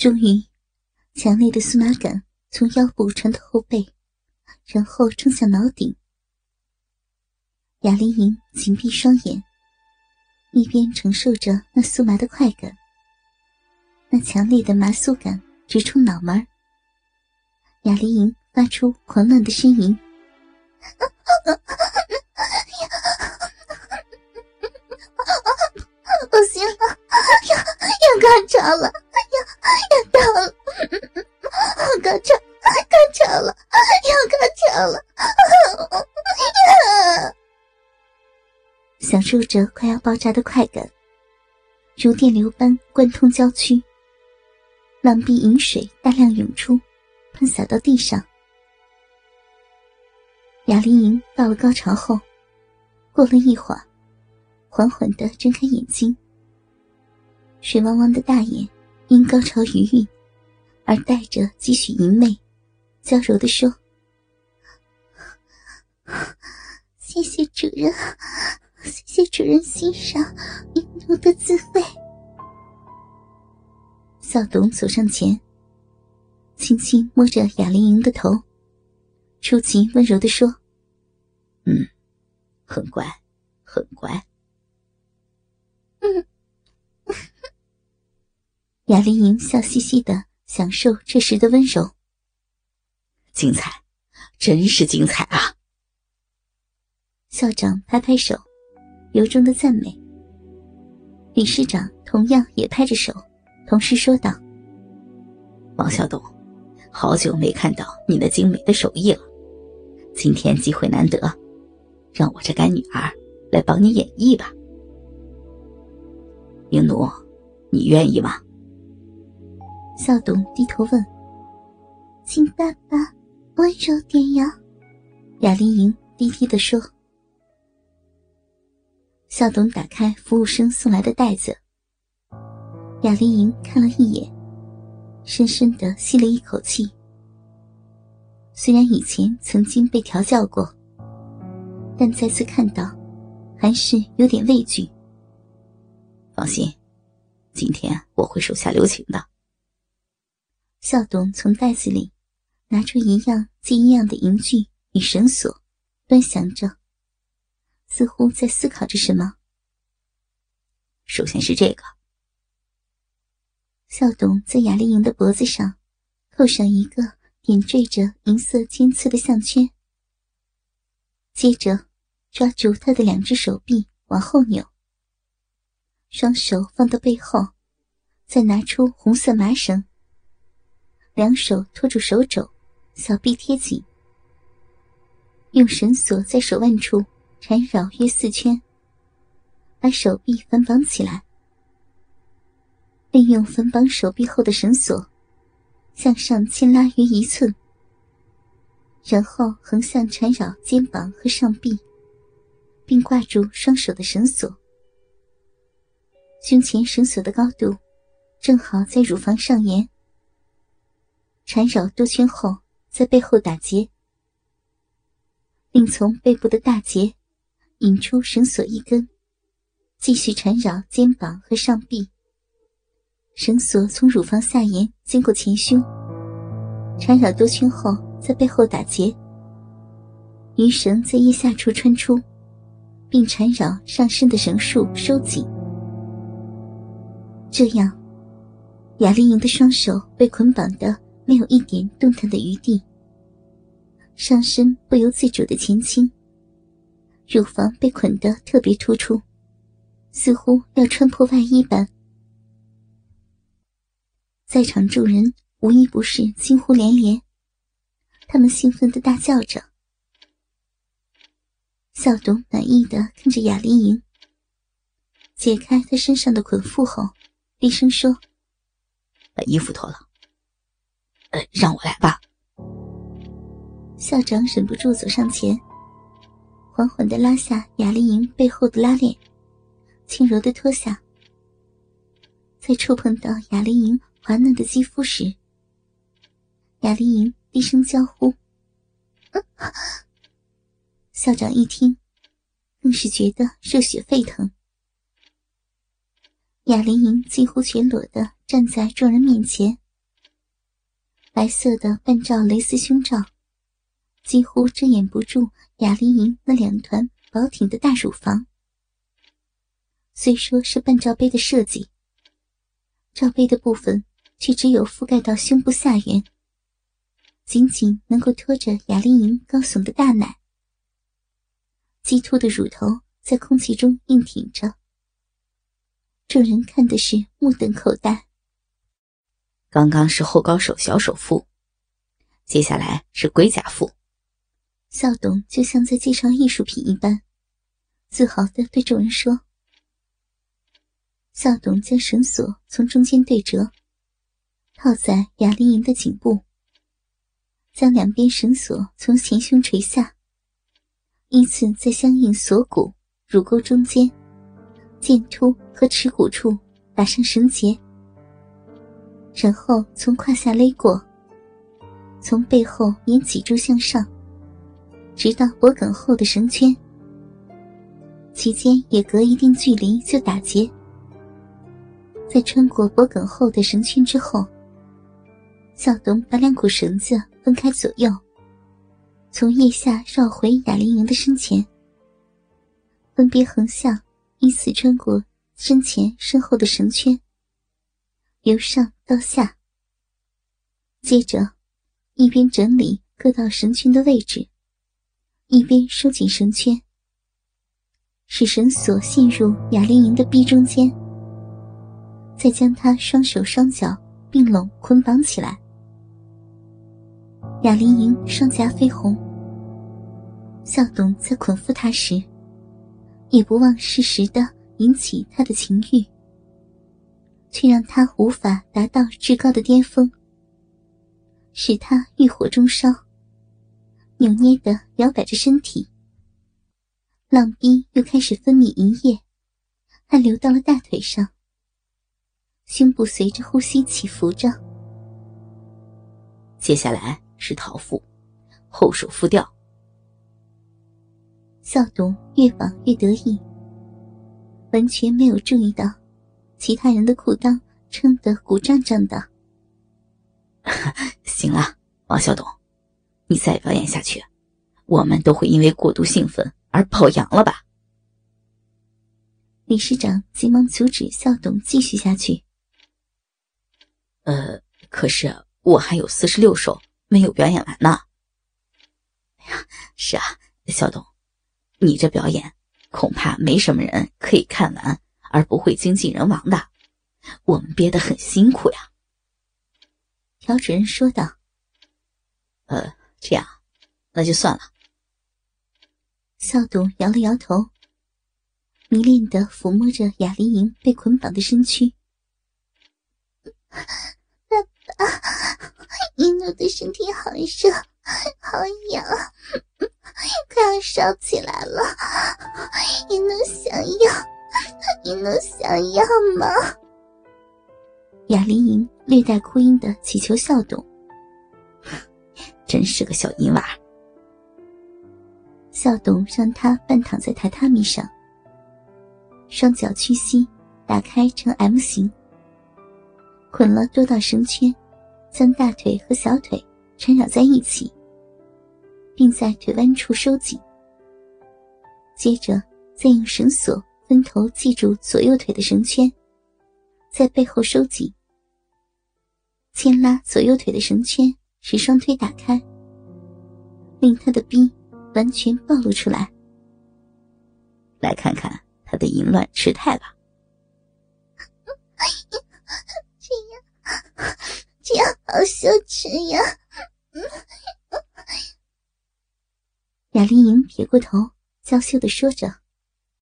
终于，强烈的酥麻感从腰部传到后背，然后冲向脑顶。雅丽莹紧闭双眼，一边承受着那酥麻的快感，那强烈的麻酥感直冲脑门雅丽莹发出狂乱的呻吟。不行了，要要高潮了，要要到了，高潮高潮了，要高潮了，享受着快要爆炸的快感，如电流般贯通郊区，浪壁饮水大量涌出，喷洒到地上。雅丽莹到了高潮后，过了一会儿。缓缓的睁开眼睛，水汪汪的大眼因高潮余韵而带着几许淫媚，娇柔的说：“谢谢主人，谢谢主人欣赏女奴的滋味。”小董走上前，轻轻摸着雅玲莹的头，出奇温柔的说：“嗯，很乖，很乖。”嗯，雅丽莹笑嘻嘻的享受这时的温柔。精彩，真是精彩啊！校长拍拍手，由衷的赞美。理事长同样也拍着手，同时说道：“王小董，好久没看到你那精美的手艺了，今天机会难得，让我这干女儿来帮你演绎吧。”英奴，你愿意吗？校董低头问。请爸爸温柔点呀。雅丽莹低低的说。校董打开服务生送来的袋子。雅丽莹看了一眼，深深的吸了一口气。虽然以前曾经被调教过，但再次看到，还是有点畏惧。放心，今天我会手下留情的。校董从袋子里拿出一样接一样的银具与绳索，端详着，似乎在思考着什么。首先是这个。校董在雅丽莹的脖子上扣上一个点缀着银色尖刺的项圈，接着抓住她的两只手臂往后扭。双手放到背后，再拿出红色麻绳，两手托住手肘，小臂贴紧，用绳索在手腕处缠绕约四圈，把手臂反绑起来。利用反绑手臂后的绳索，向上牵拉约一寸，然后横向缠绕肩膀和上臂，并挂住双手的绳索。胸前绳索的高度，正好在乳房上沿。缠绕多圈后，在背后打结，并从背部的大结引出绳索一根，继续缠绕肩膀和上臂。绳索从乳房下沿经过前胸，缠绕多圈后，在背后打结。鱼绳在腋下处穿出，并缠绕上身的绳束收紧。这样，雅丽莹的双手被捆绑的没有一点动弹的余地，上身不由自主的前倾，乳房被捆得特别突出，似乎要穿破外衣般。在场众人无一不是惊呼连连，他们兴奋的大叫着。小董满意的看着雅丽莹，解开她身上的捆缚后。低声说：“把衣服脱了。”“呃，让我来吧。”校长忍不住走上前，缓缓的拉下雅丽莹背后的拉链，轻柔的脱下。在触碰到雅丽莹滑嫩的肌肤时，雅丽莹低声娇呼：“校长一听，更是觉得热血沸腾。雅玲莹几乎全裸的站在众人面前，白色的半罩蕾丝胸罩，几乎遮掩不住雅丽莹那两团饱挺的大乳房。虽说是半罩杯的设计，罩杯的部分却只有覆盖到胸部下缘，仅仅能够托着雅丽莹高耸的大奶，鸡突的乳头在空气中硬挺着。众人看的是目瞪口呆。刚刚是后高手小手腹，接下来是龟甲腹。校董就像在介绍艺术品一般，自豪的对众人说：“校董将绳索从中间对折，套在雅丽莹的颈部，将两边绳索从前胸垂下，依次在相应锁骨、乳沟中间。”剑突和耻骨处打上绳结，然后从胯下勒过，从背后沿脊柱向上，直到脖梗后的绳圈，其间也隔一定距离就打结。在穿过脖梗后的绳圈之后，小东把两股绳子分开左右，从腋下绕回雅玲莹的身前，分别横向。依次穿过身前身后的绳圈，由上到下。接着，一边整理各道绳圈的位置，一边收紧绳圈，使绳索陷入雅丽莹的臂中间，再将她双手双脚并拢捆绑起来。雅丽莹双颊绯红，笑董在捆缚她时。也不忘适时的引起他的情欲，却让他无法达到至高的巅峰，使他欲火中烧，扭捏的摇摆着身体。浪逼又开始分泌银液，还流到了大腿上，胸部随着呼吸起伏着。接下来是桃腹，后手敷吊。笑董越绑越得意，完全没有注意到其他人的裤裆撑得鼓胀胀的。行了，王小董，你再表演下去，我们都会因为过度兴奋而跑羊了吧？理事长急忙阻止小董继续下去。呃，可是我还有四十六首没有表演完呢。哎呀，是啊，小董。你这表演，恐怕没什么人可以看完而不会精尽人亡的。我们憋得很辛苦呀。”朴主任说道。“呃，这样，那就算了。”笑董摇了摇头，迷恋的抚摸着雅丽莹被捆绑的身躯。“爸爸，一诺的身体好热，好痒。”快要烧起来了，一诺想要？你能想要吗？雅丽莹略带哭音的乞求笑董，真是个小淫娃。笑董让他半躺在榻榻米上，双脚屈膝，打开成 M 型，捆了多道绳圈，将大腿和小腿缠绕在一起。并在腿弯处收紧，接着再用绳索分头系住左右腿的绳圈，在背后收紧，牵拉左右腿的绳圈，使双腿打开，令他的逼完全暴露出来。来看看他的淫乱痴态吧。这样，这样好羞耻呀！雅丽莹撇过头，娇羞的说着：“